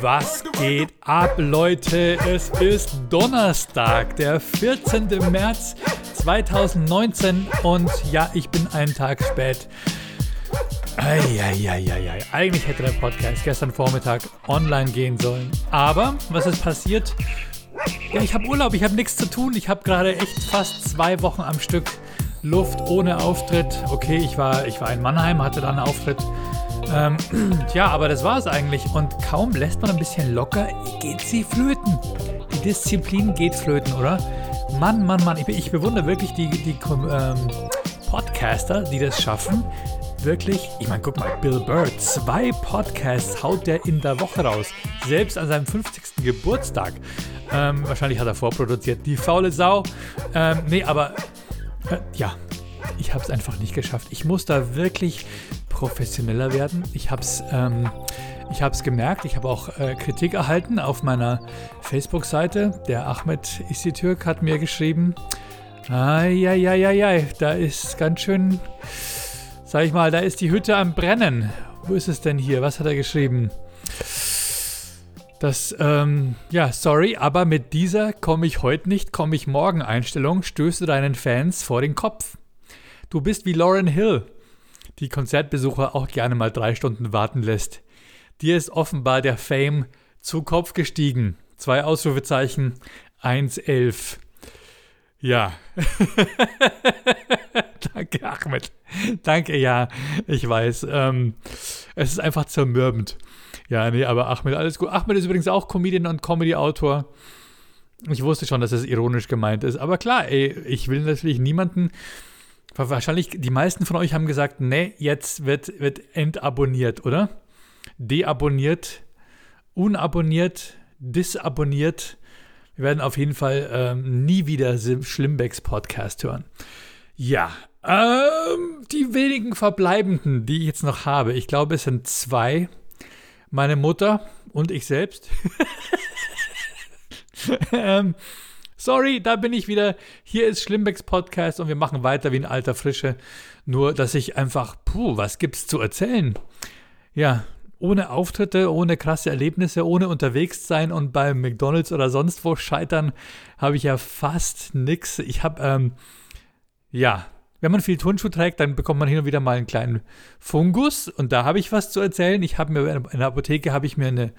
Was geht ab, Leute? Es ist Donnerstag, der 14. März 2019 und ja, ich bin einen Tag spät. Eieieiei. Eigentlich hätte der Podcast gestern Vormittag online gehen sollen. Aber was ist passiert? Ja, ich habe Urlaub, ich habe nichts zu tun. Ich habe gerade echt fast zwei Wochen am Stück Luft ohne Auftritt. Okay, ich war, ich war in Mannheim, hatte da einen Auftritt. Ähm, ja, aber das war es eigentlich. Und kaum lässt man ein bisschen locker, geht sie flöten. Die Disziplin geht flöten, oder? Mann, Mann, Mann. Ich, ich bewundere wirklich die, die ähm, Podcaster, die das schaffen. Wirklich, ich meine, guck mal, Bill Burr, zwei Podcasts haut der in der Woche raus. Selbst an seinem 50. Geburtstag. Ähm, wahrscheinlich hat er vorproduziert. Die faule Sau. Ähm, nee, aber äh, ja, ich habe es einfach nicht geschafft. Ich muss da wirklich professioneller werden. Ich habe es ähm, gemerkt. Ich habe auch äh, Kritik erhalten auf meiner Facebook-Seite. Der Ahmed Istitürk hat mir geschrieben, Eieieiei, da ist ganz schön, sag ich mal, da ist die Hütte am Brennen. Wo ist es denn hier? Was hat er geschrieben? Das, ähm, ja, sorry, aber mit dieser komme ich heute nicht, komme ich morgen Einstellung stößt du deinen Fans vor den Kopf. Du bist wie Lauren Hill, die Konzertbesucher auch gerne mal drei Stunden warten lässt. Dir ist offenbar der Fame zu Kopf gestiegen. Zwei Ausrufezeichen, 1,11. Ja. Danke, Ahmed. Danke, ja, ich weiß. Ähm, es ist einfach zermürbend. Ja, nee, aber Ahmed, alles gut. Ahmed ist übrigens auch Comedian und Comedy-Autor. Ich wusste schon, dass es ironisch gemeint ist. Aber klar, ey, ich will natürlich niemanden. Wahrscheinlich, die meisten von euch haben gesagt, nee, jetzt wird, wird entabonniert, oder? Deabonniert, unabonniert, disabonniert. Wir werden auf jeden Fall ähm, nie wieder Schlimmbecks Podcast hören. Ja, ähm, die wenigen verbleibenden, die ich jetzt noch habe, ich glaube, es sind zwei meine Mutter und ich selbst. ähm, sorry, da bin ich wieder. Hier ist Schlimmbecks Podcast und wir machen weiter wie ein alter Frische. Nur, dass ich einfach, puh, was gibt's zu erzählen? Ja, ohne Auftritte, ohne krasse Erlebnisse, ohne unterwegs sein und beim McDonalds oder sonst wo scheitern, habe ich ja fast nichts. Ich habe, ähm, ja, wenn man viel Turnschuh trägt, dann bekommt man hin und wieder mal einen kleinen Fungus. Und da habe ich was zu erzählen. Ich habe mir in der Apotheke habe ich mir eine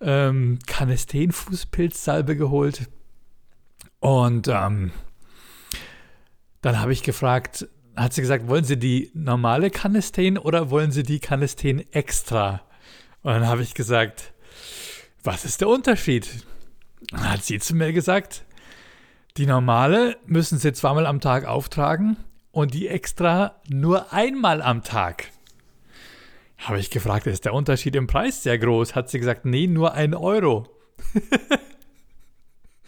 ähm, Canesten-Fußpilzsalbe geholt. Und ähm, dann habe ich gefragt, hat sie gesagt, wollen Sie die normale Canesten oder wollen Sie die Canesten extra? Und dann habe ich gesagt, was ist der Unterschied? Dann hat sie zu mir gesagt, die normale müssen Sie zweimal am Tag auftragen und die extra nur einmal am Tag. Habe ich gefragt, ist der Unterschied im Preis sehr groß? Hat sie gesagt, nee, nur ein Euro.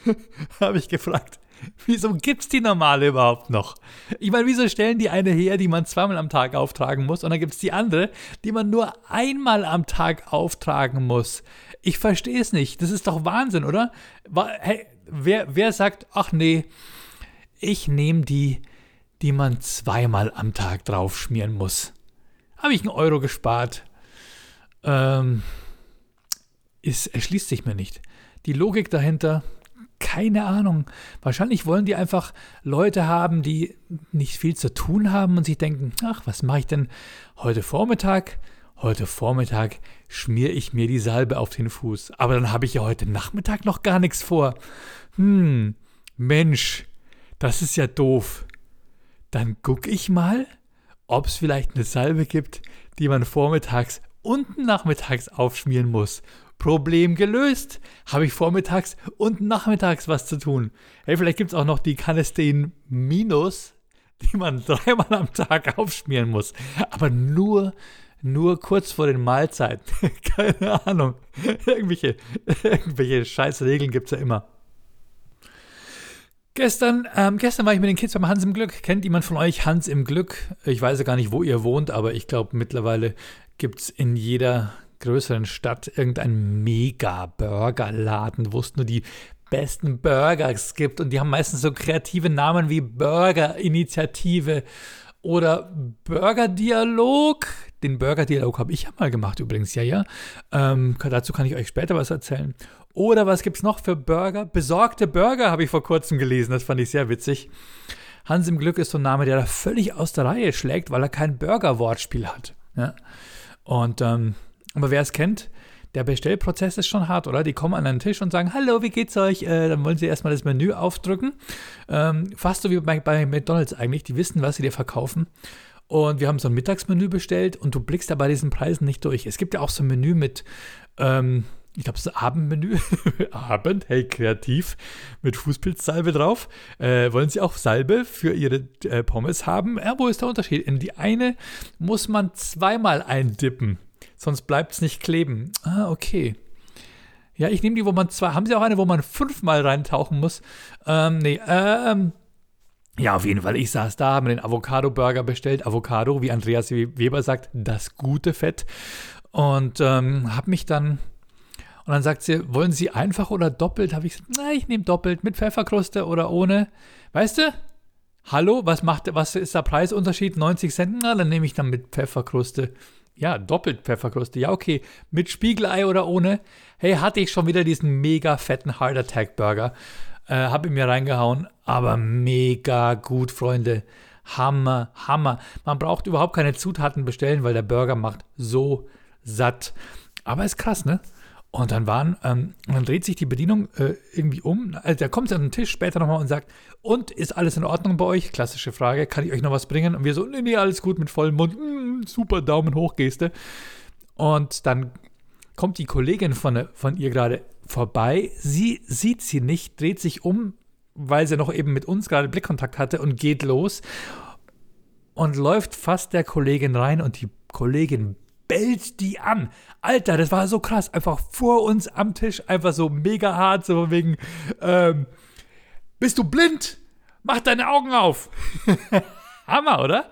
Habe ich gefragt, wieso gibt es die normale überhaupt noch? Ich meine, wieso stellen die eine her, die man zweimal am Tag auftragen muss und dann gibt es die andere, die man nur einmal am Tag auftragen muss? Ich verstehe es nicht. Das ist doch Wahnsinn, oder? Hey, wer, wer sagt, ach nee, ich nehme die die man zweimal am Tag draufschmieren muss. Habe ich einen Euro gespart. Ähm, es erschließt sich mir nicht. Die Logik dahinter, keine Ahnung. Wahrscheinlich wollen die einfach Leute haben, die nicht viel zu tun haben und sich denken, ach, was mache ich denn heute Vormittag? Heute Vormittag schmiere ich mir die Salbe auf den Fuß. Aber dann habe ich ja heute Nachmittag noch gar nichts vor. Hm, Mensch, das ist ja doof dann gucke ich mal, ob es vielleicht eine Salbe gibt, die man vormittags und nachmittags aufschmieren muss. Problem gelöst. Habe ich vormittags und nachmittags was zu tun. Hey, vielleicht gibt es auch noch die Canesten Minus, die man dreimal am Tag aufschmieren muss. Aber nur, nur kurz vor den Mahlzeiten. Keine Ahnung. irgendwelche, irgendwelche scheiß Regeln gibt es ja immer. Gestern, ähm, gestern war ich mit den Kids beim Hans im Glück. Kennt jemand von euch Hans im Glück? Ich weiß ja gar nicht, wo ihr wohnt, aber ich glaube, mittlerweile gibt es in jeder größeren Stadt irgendeinen Mega-Burgerladen, wo es nur die besten Burgers gibt. Und die haben meistens so kreative Namen wie Burger-Initiative oder Burger-Dialog. Den Burger-Dialog habe ich ja mal gemacht übrigens, ja, ja. Ähm, dazu kann ich euch später was erzählen. Oder was gibt es noch für Burger? Besorgte Burger habe ich vor kurzem gelesen, das fand ich sehr witzig. Hans im Glück ist so ein Name, der da völlig aus der Reihe schlägt, weil er kein Burger-Wortspiel hat. Ja? Und, ähm, aber wer es kennt, der Bestellprozess ist schon hart, oder? Die kommen an einen Tisch und sagen, hallo, wie geht's euch? Äh, dann wollen sie erstmal das Menü aufdrücken. Ähm, fast so wie bei, bei McDonalds eigentlich. Die wissen, was sie dir verkaufen. Und wir haben so ein Mittagsmenü bestellt und du blickst da bei diesen Preisen nicht durch. Es gibt ja auch so ein Menü mit, ähm, ich glaube, ist ein Abendmenü. Abend, hey, kreativ, mit Fußpilzsalbe drauf. Äh, wollen Sie auch Salbe für Ihre äh, Pommes haben? Ja, wo ist der Unterschied? In die eine muss man zweimal eindippen sonst bleibt es nicht kleben. Ah, okay. Ja, ich nehme die, wo man zwei. Haben Sie auch eine, wo man fünfmal reintauchen muss? Ähm, nee, ähm. Ja, auf jeden Fall. Ich saß da, habe mir den Avocado-Burger bestellt. Avocado, wie Andreas Weber sagt, das gute Fett. Und ähm, habe mich dann. Und dann sagt sie, wollen Sie einfach oder doppelt? Habe ich gesagt, na, ich nehme doppelt. Mit Pfefferkruste oder ohne. Weißt du? Hallo, was macht, was ist der Preisunterschied? 90 Cent? Na, dann nehme ich dann mit Pfefferkruste. Ja, doppelt Pfefferkruste. Ja, okay. Mit Spiegelei oder ohne. Hey, hatte ich schon wieder diesen mega fetten Heart Attack Burger. Äh, hab ihn mir reingehauen. Aber mega gut, Freunde. Hammer, Hammer. Man braucht überhaupt keine Zutaten bestellen, weil der Burger macht so satt. Aber ist krass, ne? Und dann waren, ähm, dann dreht sich die Bedienung äh, irgendwie um. Also der kommt an den Tisch später nochmal und sagt, und ist alles in Ordnung bei euch? Klassische Frage, kann ich euch noch was bringen? Und wir so, nee, nee, alles gut mit vollem Mund, mm, super Daumen hoch Geste. Und dann kommt die Kollegin von, von ihr gerade vorbei. Sie sieht sie nicht, dreht sich um, weil sie noch eben mit uns gerade Blickkontakt hatte und geht los und läuft fast der Kollegin rein und die Kollegin bellt die an. Alter, das war so krass. Einfach vor uns am Tisch, einfach so mega hart, so wegen, ähm, bist du blind? Mach deine Augen auf. Hammer, oder?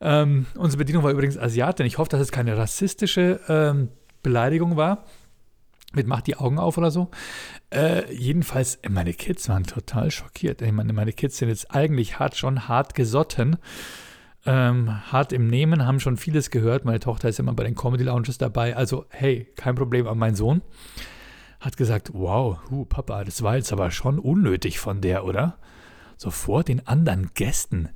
Ähm, unsere Bedienung war übrigens Asiatin. Ich hoffe, dass es keine rassistische ähm, Beleidigung war. Mit macht die Augen auf oder so. Äh, jedenfalls, meine Kids waren total schockiert. Ich meine, meine Kids sind jetzt eigentlich hart, schon hart gesotten ähm, hart im Nehmen, haben schon vieles gehört. Meine Tochter ist immer bei den Comedy Lounges dabei. Also, hey, kein Problem. Aber mein Sohn hat gesagt: Wow, hu, Papa, das war jetzt aber schon unnötig von der, oder? So vor den anderen Gästen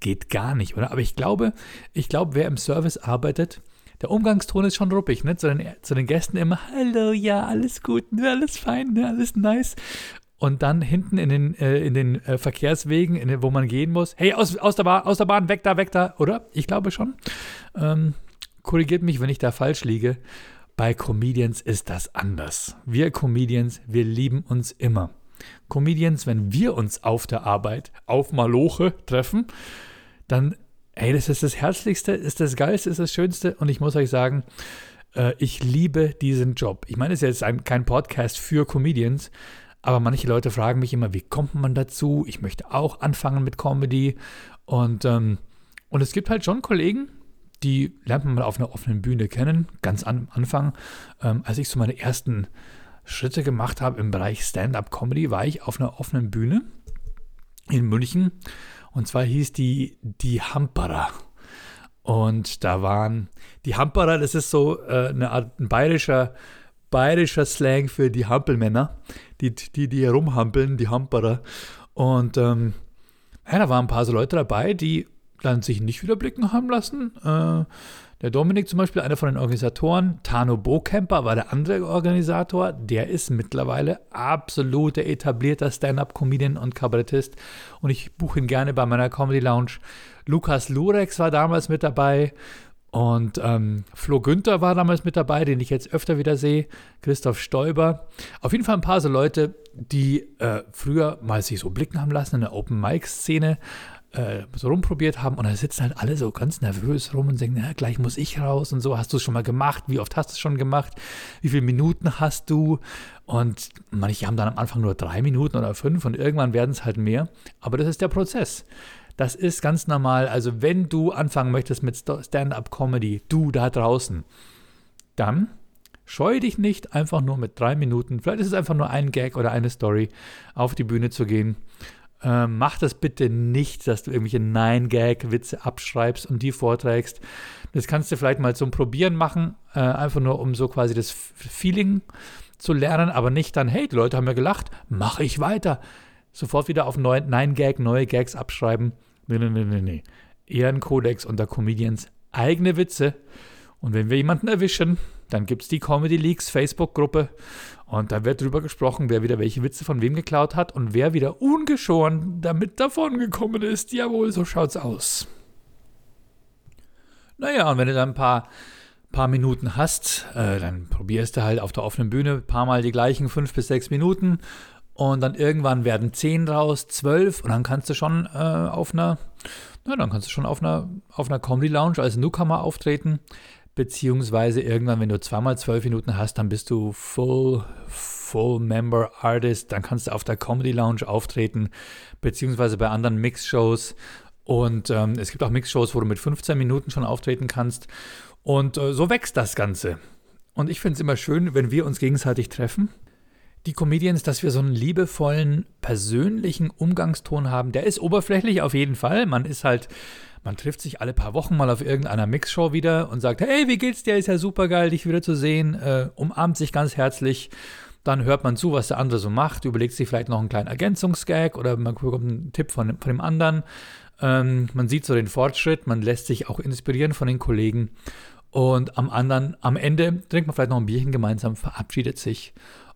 geht gar nicht, oder? Aber ich glaube, ich glaube, wer im Service arbeitet, der Umgangston ist schon ruppig, ne? Zu den, zu den Gästen immer, hallo, ja, alles gut, ne, alles fein, ne, alles nice und dann hinten in den, äh, in den äh, Verkehrswegen, in wo man gehen muss, hey, aus, aus, der Bahn, aus der Bahn, weg da, weg da, oder? Ich glaube schon. Ähm, korrigiert mich, wenn ich da falsch liege. Bei Comedians ist das anders. Wir Comedians, wir lieben uns immer. Comedians, wenn wir uns auf der Arbeit auf Maloche treffen, dann, hey, das ist das Herzlichste, ist das Geilste, ist das Schönste. Und ich muss euch sagen, äh, ich liebe diesen Job. Ich meine, es ist jetzt ein, kein Podcast für Comedians, aber manche Leute fragen mich immer, wie kommt man dazu? Ich möchte auch anfangen mit Comedy. Und, ähm, und es gibt halt schon Kollegen, die lernt man mal auf einer offenen Bühne kennen, ganz am Anfang. Ähm, als ich so meine ersten Schritte gemacht habe im Bereich Stand-up-Comedy, war ich auf einer offenen Bühne in München. Und zwar hieß die Die Hamperer. Und da waren die Hamperer, das ist so äh, eine Art ein bayerischer bayerischer Slang für die Hampelmänner, die, die, die herumhampeln, die Hamperer. Und ähm, ja, da waren ein paar so Leute dabei, die dann sich nicht überblicken haben lassen. Äh, der Dominik zum Beispiel, einer von den Organisatoren, Tano Bokemper war der andere Organisator. Der ist mittlerweile absoluter etablierter Stand-up-Comedian und Kabarettist. Und ich buche ihn gerne bei meiner Comedy Lounge. Lukas Lurex war damals mit dabei. Und ähm, Flo Günther war damals mit dabei, den ich jetzt öfter wieder sehe. Christoph Stoiber. Auf jeden Fall ein paar so Leute, die äh, früher mal sich so blicken haben lassen in der Open-Mic-Szene, äh, so rumprobiert haben. Und da sitzen halt alle so ganz nervös rum und denken, na, gleich muss ich raus und so. Hast du es schon mal gemacht? Wie oft hast du es schon gemacht? Wie viele Minuten hast du? Und manche haben dann am Anfang nur drei Minuten oder fünf und irgendwann werden es halt mehr. Aber das ist der Prozess. Das ist ganz normal. Also wenn du anfangen möchtest mit Stand-up-Comedy, du da draußen, dann scheue dich nicht, einfach nur mit drei Minuten, vielleicht ist es einfach nur ein Gag oder eine Story, auf die Bühne zu gehen. Äh, mach das bitte nicht, dass du irgendwelche Nine-Gag-Witze abschreibst und die vorträgst. Das kannst du vielleicht mal zum Probieren machen, äh, einfach nur um so quasi das Feeling zu lernen, aber nicht dann, hey, die Leute haben ja gelacht, mache ich weiter. Sofort wieder auf Nine-Gag, neue Gags abschreiben. Nee, nee, nee, nee, nee. Ehrenkodex unter Comedians, eigene Witze. Und wenn wir jemanden erwischen, dann gibt es die Comedy Leaks Facebook-Gruppe und da wird drüber gesprochen, wer wieder welche Witze von wem geklaut hat und wer wieder ungeschoren damit davongekommen ist. Jawohl, so schaut's aus. Naja, und wenn du dann ein paar, paar Minuten hast, äh, dann probierst du halt auf der offenen Bühne ein paar Mal die gleichen fünf bis sechs Minuten und dann irgendwann werden zehn draus, zwölf und dann kannst du schon äh, auf einer, na, dann kannst du schon auf einer, auf einer Comedy Lounge als Newcomer auftreten beziehungsweise irgendwann, wenn du zweimal zwölf Minuten hast, dann bist du Full, Full Member Artist, dann kannst du auf der Comedy Lounge auftreten, beziehungsweise bei anderen Mix-Shows. Und ähm, es gibt auch Mix-Shows, wo du mit 15 Minuten schon auftreten kannst. Und äh, so wächst das Ganze. Und ich finde es immer schön, wenn wir uns gegenseitig treffen. Die Comedians, dass wir so einen liebevollen, persönlichen Umgangston haben. Der ist oberflächlich auf jeden Fall. Man ist halt man trifft sich alle paar Wochen mal auf irgendeiner Mixshow wieder und sagt, hey, wie geht's dir? Ist ja super geil, dich wieder zu sehen. Äh, umarmt sich ganz herzlich. Dann hört man zu, was der andere so macht, überlegt sich vielleicht noch einen kleinen Ergänzungsgag oder man bekommt einen Tipp von, von dem anderen. Ähm, man sieht so den Fortschritt, man lässt sich auch inspirieren von den Kollegen. Und am anderen, am Ende trinkt man vielleicht noch ein Bierchen gemeinsam, verabschiedet sich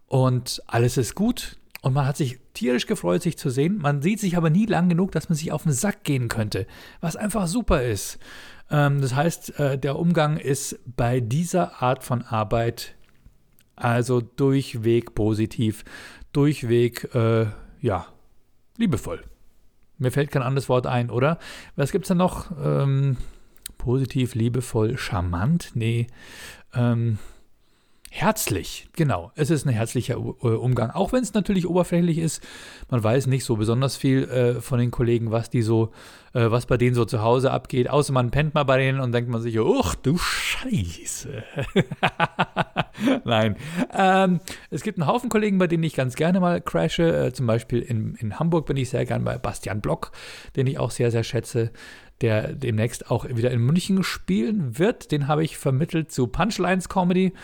und alles ist gut. Und man hat sich tierisch gefreut, sich zu sehen. Man sieht sich aber nie lang genug, dass man sich auf den Sack gehen könnte, was einfach super ist. Ähm, das heißt, äh, der Umgang ist bei dieser Art von Arbeit also durchweg positiv, durchweg, äh, ja, liebevoll. Mir fällt kein anderes Wort ein, oder? Was gibt es da noch? Ähm, positiv, liebevoll, charmant? Nee. Ähm, Herzlich, genau. Es ist ein herzlicher äh, Umgang, auch wenn es natürlich oberflächlich ist. Man weiß nicht so besonders viel äh, von den Kollegen, was die so, äh, was bei denen so zu Hause abgeht. Außer man pennt mal bei denen und denkt man sich, uch, du Scheiße. Nein. Ähm, es gibt einen Haufen Kollegen, bei denen ich ganz gerne mal crashe. Äh, zum Beispiel in, in Hamburg bin ich sehr gern bei Bastian Block, den ich auch sehr, sehr schätze der demnächst auch wieder in München spielen wird. Den habe ich vermittelt zu Punchlines Comedy.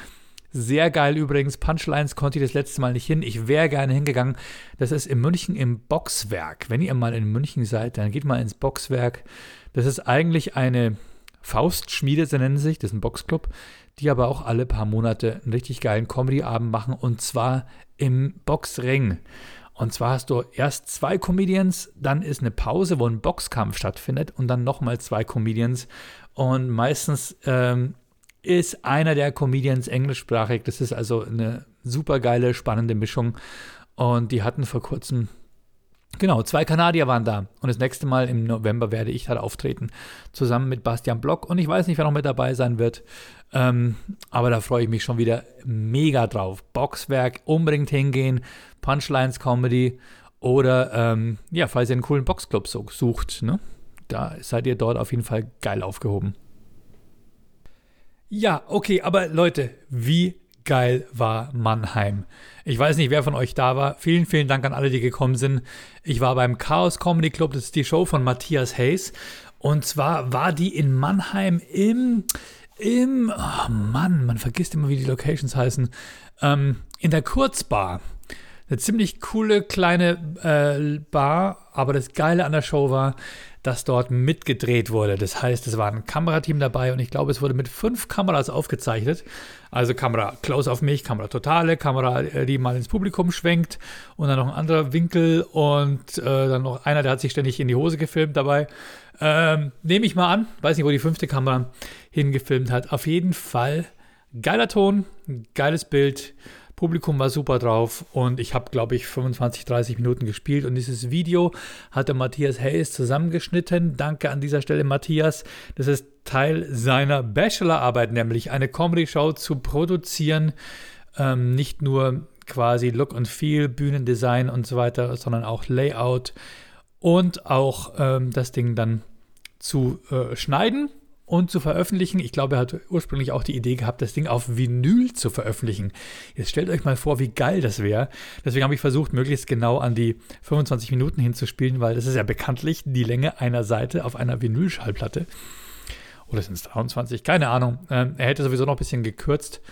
Sehr geil übrigens. Punchlines konnte ich das letzte Mal nicht hin. Ich wäre gerne hingegangen. Das ist in München im Boxwerk. Wenn ihr mal in München seid, dann geht mal ins Boxwerk. Das ist eigentlich eine Faustschmiede, so nennen sie sich. Das ist ein Boxclub, die aber auch alle paar Monate einen richtig geilen Comedy-Abend machen. Und zwar im Boxring. Und zwar hast du erst zwei Comedians, dann ist eine Pause, wo ein Boxkampf stattfindet und dann nochmal zwei Comedians. Und meistens ähm, ist einer der Comedians englischsprachig. Das ist also eine super geile, spannende Mischung. Und die hatten vor kurzem, genau, zwei Kanadier waren da. Und das nächste Mal im November werde ich da auftreten, zusammen mit Bastian Block. Und ich weiß nicht, wer noch mit dabei sein wird. Ähm, aber da freue ich mich schon wieder mega drauf. Boxwerk, unbedingt hingehen. Punchlines Comedy. Oder, ähm, ja, falls ihr einen coolen Boxclub sucht, ne? da seid ihr dort auf jeden Fall geil aufgehoben. Ja, okay, aber Leute, wie geil war Mannheim? Ich weiß nicht, wer von euch da war. Vielen, vielen Dank an alle, die gekommen sind. Ich war beim Chaos Comedy Club, das ist die Show von Matthias Hayes. Und zwar war die in Mannheim im, im, oh Mann, man vergisst immer, wie die Locations heißen, ähm, in der Kurzbar. Eine ziemlich coole kleine äh, Bar, aber das Geile an der Show war, dass dort mitgedreht wurde. Das heißt, es war ein Kamerateam dabei und ich glaube, es wurde mit fünf Kameras aufgezeichnet. Also Kamera close auf mich, Kamera totale, Kamera, äh, die mal ins Publikum schwenkt und dann noch ein anderer Winkel und äh, dann noch einer, der hat sich ständig in die Hose gefilmt dabei. Ähm, Nehme ich mal an, weiß nicht, wo die fünfte Kamera hingefilmt hat. Auf jeden Fall geiler Ton, geiles Bild. Publikum war super drauf und ich habe, glaube ich, 25, 30 Minuten gespielt und dieses Video hatte Matthias Hayes zusammengeschnitten. Danke an dieser Stelle, Matthias. Das ist Teil seiner Bachelorarbeit, nämlich eine Comedy-Show zu produzieren. Ähm, nicht nur quasi Look und Feel, Bühnendesign und so weiter, sondern auch Layout und auch ähm, das Ding dann zu äh, schneiden und zu veröffentlichen. Ich glaube, er hat ursprünglich auch die Idee gehabt, das Ding auf Vinyl zu veröffentlichen. Jetzt stellt euch mal vor, wie geil das wäre. Deswegen habe ich versucht, möglichst genau an die 25 Minuten hinzuspielen, weil das ist ja bekanntlich die Länge einer Seite auf einer Vinylschallplatte. Oder sind es 23? Keine Ahnung. Ähm, er hätte sowieso noch ein bisschen gekürzt.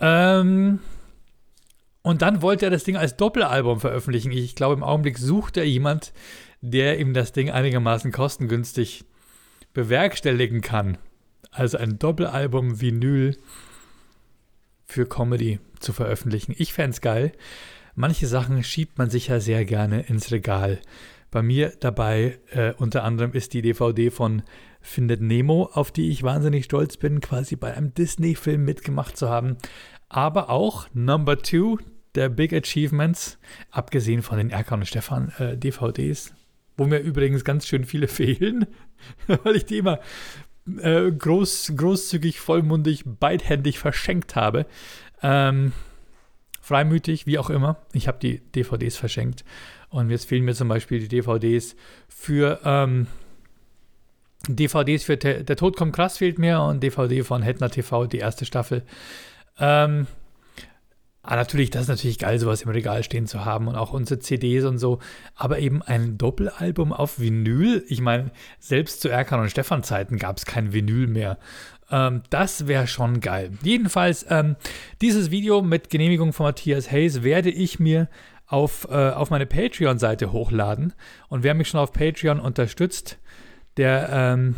Ähm, und dann wollte er das Ding als Doppelalbum veröffentlichen. Ich glaube, im Augenblick sucht er jemand, der ihm das Ding einigermaßen kostengünstig bewerkstelligen kann. Also ein Doppelalbum Vinyl für Comedy zu veröffentlichen. Ich fände es geil. Manche Sachen schiebt man sich ja sehr gerne ins Regal. Bei mir dabei äh, unter anderem ist die DVD von Findet Nemo, auf die ich wahnsinnig stolz bin, quasi bei einem Disney-Film mitgemacht zu haben. Aber auch Number Two der Big Achievements, abgesehen von den Erkan und Stefan äh, DVDs, wo mir übrigens ganz schön viele fehlen, weil ich die immer äh, groß, großzügig, vollmundig, beidhändig verschenkt habe. Ähm, freimütig, wie auch immer. Ich habe die DVDs verschenkt. Und jetzt fehlen mir zum Beispiel die DVDs für ähm, DVDs für Te Der Tod kommt krass fehlt mir und DVD von Hetner TV, die erste Staffel. Ähm, Ah, natürlich, das ist natürlich geil, sowas im Regal stehen zu haben und auch unsere CDs und so. Aber eben ein Doppelalbum auf Vinyl. Ich meine, selbst zu Erkan und Stefan Zeiten gab es kein Vinyl mehr. Ähm, das wäre schon geil. Jedenfalls, ähm, dieses Video mit Genehmigung von Matthias Hayes werde ich mir auf, äh, auf meine Patreon-Seite hochladen. Und wer mich schon auf Patreon unterstützt, der, ähm,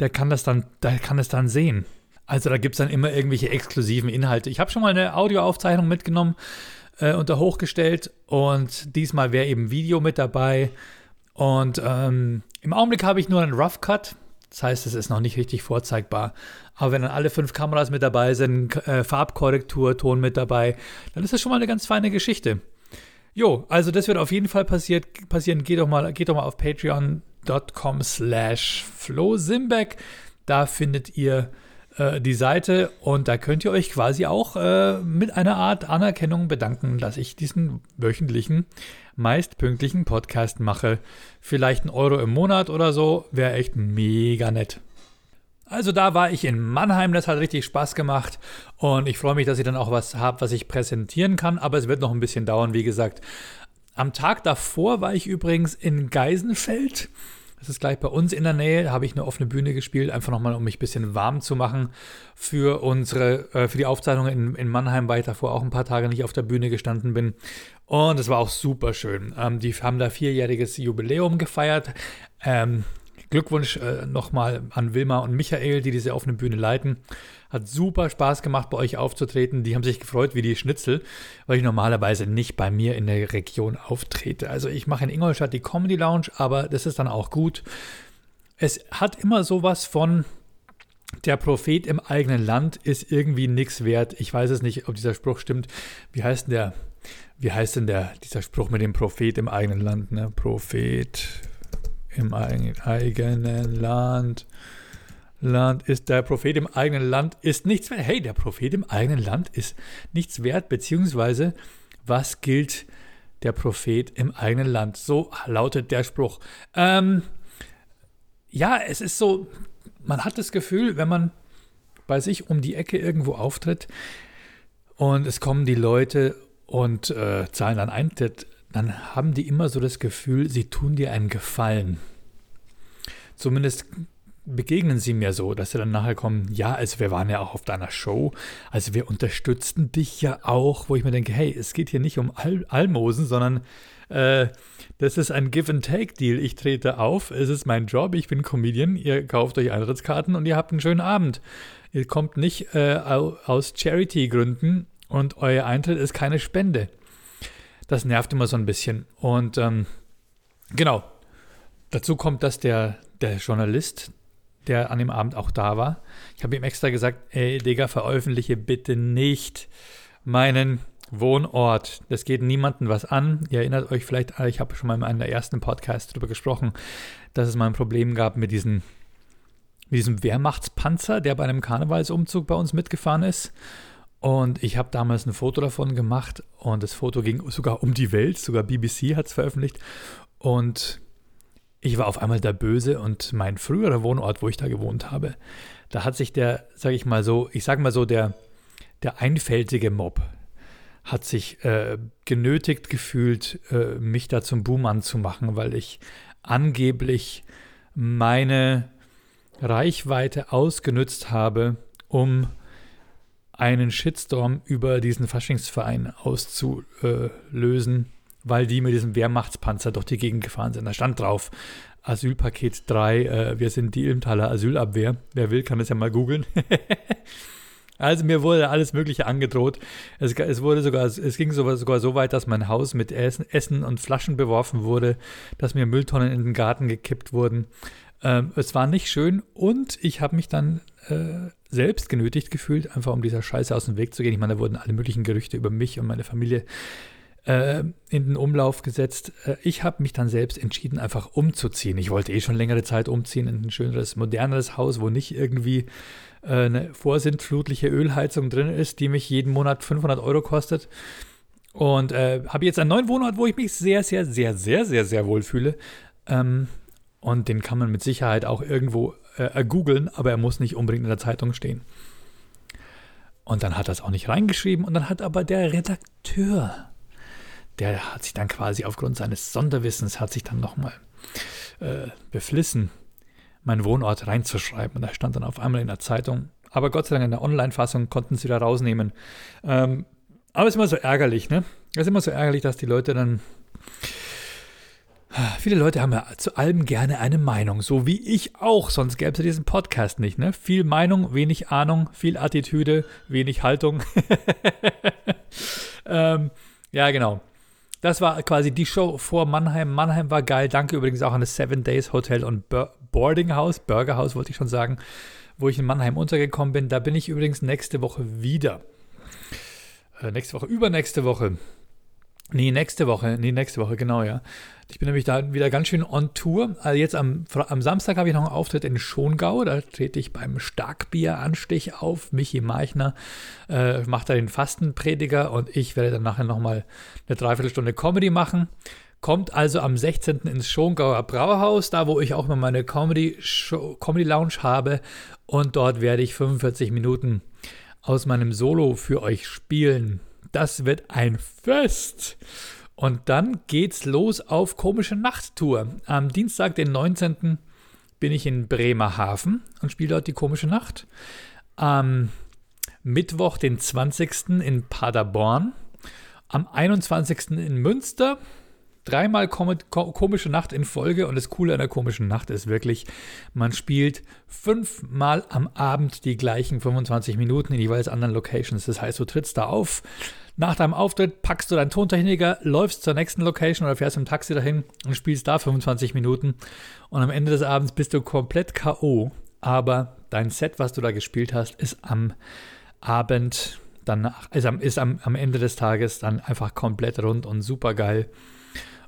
der kann das dann, der kann es dann sehen. Also da gibt es dann immer irgendwelche exklusiven Inhalte. Ich habe schon mal eine Audioaufzeichnung mitgenommen äh, und da hochgestellt und diesmal wäre eben Video mit dabei. Und ähm, im Augenblick habe ich nur einen Rough Cut. Das heißt, es ist noch nicht richtig vorzeigbar. Aber wenn dann alle fünf Kameras mit dabei sind, äh, Farbkorrektur, Ton mit dabei, dann ist das schon mal eine ganz feine Geschichte. Jo, also das wird auf jeden Fall passiert, passieren. Geht doch mal, geht doch mal auf patreon.com slash flosimbeck. Da findet ihr äh, die Seite und da könnt ihr euch quasi auch äh, mit einer Art Anerkennung bedanken, dass ich diesen wöchentlichen, meist pünktlichen Podcast mache. Vielleicht ein Euro im Monat oder so, wäre echt mega nett. Also da war ich in Mannheim, das hat richtig Spaß gemacht und ich freue mich, dass ich dann auch was habe, was ich präsentieren kann, aber es wird noch ein bisschen dauern, wie gesagt. Am Tag davor war ich übrigens in Geisenfeld das ist gleich bei uns in der Nähe. Da habe ich eine offene Bühne gespielt, einfach nochmal, um mich ein bisschen warm zu machen für unsere, äh, für die Aufzeichnung in, in Mannheim, weil ich davor auch ein paar Tage nicht auf der Bühne gestanden bin. Und es war auch super schön. Ähm, die haben da vierjähriges Jubiläum gefeiert. Ähm, Glückwunsch äh, nochmal an Wilma und Michael, die diese offene Bühne leiten. Hat super Spaß gemacht, bei euch aufzutreten. Die haben sich gefreut wie die Schnitzel, weil ich normalerweise nicht bei mir in der Region auftrete. Also ich mache in Ingolstadt die Comedy Lounge, aber das ist dann auch gut. Es hat immer sowas von, der Prophet im eigenen Land ist irgendwie nichts wert. Ich weiß es nicht, ob dieser Spruch stimmt. Wie heißt denn der, wie heißt denn der, dieser Spruch mit dem Prophet im eigenen Land? Ne? Prophet im eigenen Land. Land ist der Prophet im eigenen Land ist nichts wert. Hey, der Prophet im eigenen Land ist nichts wert, beziehungsweise was gilt der Prophet im eigenen Land? So lautet der Spruch. Ähm, ja, es ist so, man hat das Gefühl, wenn man bei sich um die Ecke irgendwo auftritt und es kommen die Leute und äh, zahlen dann Eintritt, dann haben die immer so das Gefühl, sie tun dir einen Gefallen. Zumindest begegnen sie mir so, dass sie dann nachher kommen, ja, also wir waren ja auch auf deiner Show, also wir unterstützten dich ja auch, wo ich mir denke, hey, es geht hier nicht um Al Almosen, sondern äh, das ist ein Give-and-Take-Deal. Ich trete auf, es ist mein Job, ich bin Comedian, ihr kauft euch Eintrittskarten und ihr habt einen schönen Abend. Ihr kommt nicht äh, aus Charity-Gründen und euer Eintritt ist keine Spende. Das nervt immer so ein bisschen. Und ähm, genau, dazu kommt, dass der, der Journalist, der an dem Abend auch da war. Ich habe ihm extra gesagt, ey Digga, veröffentliche bitte nicht meinen Wohnort. Das geht niemandem was an. Ihr erinnert euch vielleicht, ich habe schon mal in einem der ersten Podcasts darüber gesprochen, dass es mal ein Problem gab mit, diesen, mit diesem Wehrmachtspanzer, der bei einem Karnevalsumzug bei uns mitgefahren ist. Und ich habe damals ein Foto davon gemacht und das Foto ging sogar um die Welt, sogar BBC hat es veröffentlicht. Und ich war auf einmal der Böse und mein früherer Wohnort, wo ich da gewohnt habe, da hat sich der, sage ich mal so, ich sage mal so, der, der einfältige Mob hat sich äh, genötigt gefühlt, äh, mich da zum Buhmann zu machen, weil ich angeblich meine Reichweite ausgenutzt habe, um einen Shitstorm über diesen Faschingsverein auszulösen, weil die mit diesem Wehrmachtspanzer durch die Gegend gefahren sind. Da stand drauf, Asylpaket 3, äh, wir sind die Ilmtaler Asylabwehr. Wer will, kann das ja mal googeln. also mir wurde alles Mögliche angedroht. Es, es, wurde sogar, es ging sogar, so weit, dass mein Haus mit Essen, Essen und Flaschen beworfen wurde, dass mir Mülltonnen in den Garten gekippt wurden. Ähm, es war nicht schön und ich habe mich dann äh, selbst genötigt gefühlt, einfach um dieser Scheiße aus dem Weg zu gehen. Ich meine, da wurden alle möglichen Gerüchte über mich und meine Familie äh, in den Umlauf gesetzt. Äh, ich habe mich dann selbst entschieden, einfach umzuziehen. Ich wollte eh schon längere Zeit umziehen in ein schöneres, moderneres Haus, wo nicht irgendwie äh, eine vorsintflutliche Ölheizung drin ist, die mich jeden Monat 500 Euro kostet. Und äh, habe jetzt einen neuen Wohnort, wo ich mich sehr, sehr, sehr, sehr, sehr, sehr wohl fühle. Ähm, und den kann man mit Sicherheit auch irgendwo äh, googeln, aber er muss nicht unbedingt in der Zeitung stehen. Und dann hat er es auch nicht reingeschrieben und dann hat aber der Redakteur, der hat sich dann quasi aufgrund seines Sonderwissens, hat sich dann nochmal äh, beflissen, meinen Wohnort reinzuschreiben. Und da stand dann auf einmal in der Zeitung. Aber Gott sei Dank in der Online-Fassung konnten sie da rausnehmen. Ähm, aber es ist immer so ärgerlich, ne? Es ist immer so ärgerlich, dass die Leute dann Viele Leute haben ja zu allem gerne eine Meinung, so wie ich auch, sonst gäbe es ja diesen Podcast nicht. Ne? Viel Meinung, wenig Ahnung, viel Attitüde, wenig Haltung. ähm, ja, genau. Das war quasi die Show vor Mannheim. Mannheim war geil. Danke übrigens auch an das Seven Days Hotel und Boarding House, Burger House wollte ich schon sagen, wo ich in Mannheim untergekommen bin. Da bin ich übrigens nächste Woche wieder. Äh, nächste Woche, übernächste Woche Nee, nächste Woche. Nee, nächste Woche, genau, ja. Ich bin nämlich da wieder ganz schön on Tour. Also jetzt am, am Samstag habe ich noch einen Auftritt in Schongau. Da trete ich beim Starkbier-Anstich auf. Michi Meichner äh, macht da den Fastenprediger und ich werde dann nachher nochmal eine Dreiviertelstunde Comedy machen. Kommt also am 16. ins Schongauer Brauhaus, da wo ich auch mal meine Comedy, Show, Comedy Lounge habe. Und dort werde ich 45 Minuten aus meinem Solo für euch spielen. Das wird ein Fest. Und dann geht's los auf komische Nachttour. Am Dienstag, den 19. bin ich in Bremerhaven und spiele dort die komische Nacht. Am Mittwoch, den 20. in Paderborn. Am 21. in Münster dreimal komische Nacht in Folge und das Coole an der komischen Nacht ist wirklich, man spielt fünfmal am Abend die gleichen 25 Minuten in jeweils anderen Locations. Das heißt, du trittst da auf, nach deinem Auftritt packst du deinen Tontechniker, läufst zur nächsten Location oder fährst im Taxi dahin und spielst da 25 Minuten und am Ende des Abends bist du komplett K.O., aber dein Set, was du da gespielt hast, ist am Abend danach, ist am, ist am, am Ende des Tages dann einfach komplett rund und super geil.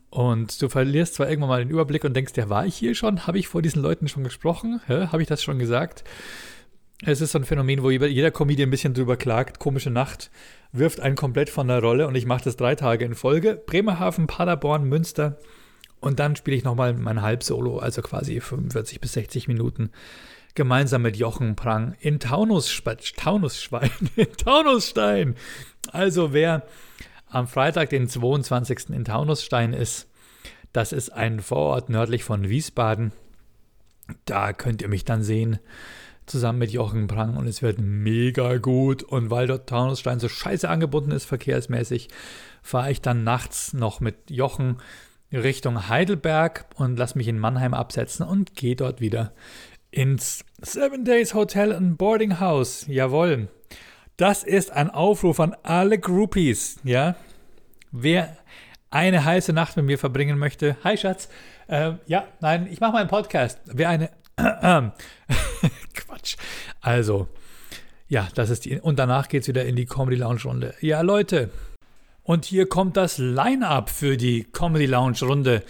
Und du verlierst zwar irgendwann mal den Überblick und denkst, ja, war ich hier schon? Habe ich vor diesen Leuten schon gesprochen? Habe ich das schon gesagt? Es ist so ein Phänomen, wo jeder Comedian ein bisschen drüber klagt. Komische Nacht wirft einen komplett von der Rolle und ich mache das drei Tage in Folge. Bremerhaven, Paderborn, Münster und dann spiele ich nochmal mein Halbsolo, also quasi 45 bis 60 Minuten gemeinsam mit Jochen Prang in Taunusschwein. Taunusschwein, in Taunusstein. Also wer am Freitag, den 22. in Taunusstein ist. Das ist ein Vorort nördlich von Wiesbaden. Da könnt ihr mich dann sehen, zusammen mit Jochen Prang und es wird mega gut. Und weil dort Taunusstein so scheiße angebunden ist, verkehrsmäßig, fahre ich dann nachts noch mit Jochen Richtung Heidelberg und lasse mich in Mannheim absetzen und gehe dort wieder ins Seven Days Hotel and Boarding House. Jawohl. Das ist ein Aufruf an alle Groupies, ja. Wer eine heiße Nacht mit mir verbringen möchte, hi Schatz, äh, ja, nein, ich mache mal einen Podcast. Wer eine, äh, Quatsch. Also, ja, das ist die, und danach geht es wieder in die Comedy Lounge Runde. Ja, Leute, und hier kommt das Line-Up für die Comedy Lounge Runde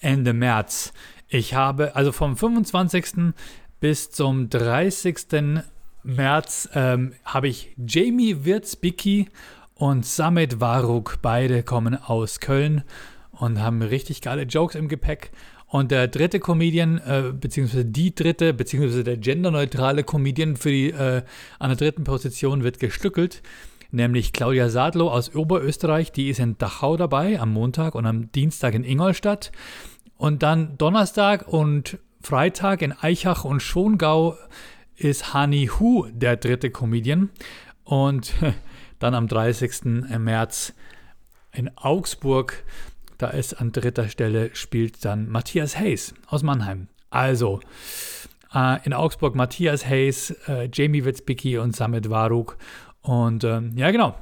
Ende März. Ich habe also vom 25. bis zum 30. März ähm, habe ich Jamie Wirtzbicki und Samet Waruk. Beide kommen aus Köln und haben richtig geile Jokes im Gepäck. Und der dritte Comedian, äh, beziehungsweise die dritte, beziehungsweise der genderneutrale Comedian für die, äh, an der dritten Position wird gestückelt, nämlich Claudia Sadlow aus Oberösterreich. Die ist in Dachau dabei am Montag und am Dienstag in Ingolstadt. Und dann Donnerstag und Freitag in Eichach und Schongau ist Hani Hu der dritte Comedian. Und dann am 30. März in Augsburg da ist an dritter Stelle spielt dann Matthias Hayes aus Mannheim. Also äh, in Augsburg Matthias Hayes, äh, Jamie Witzbicki und Samit Waruk. Und ähm, ja, genau.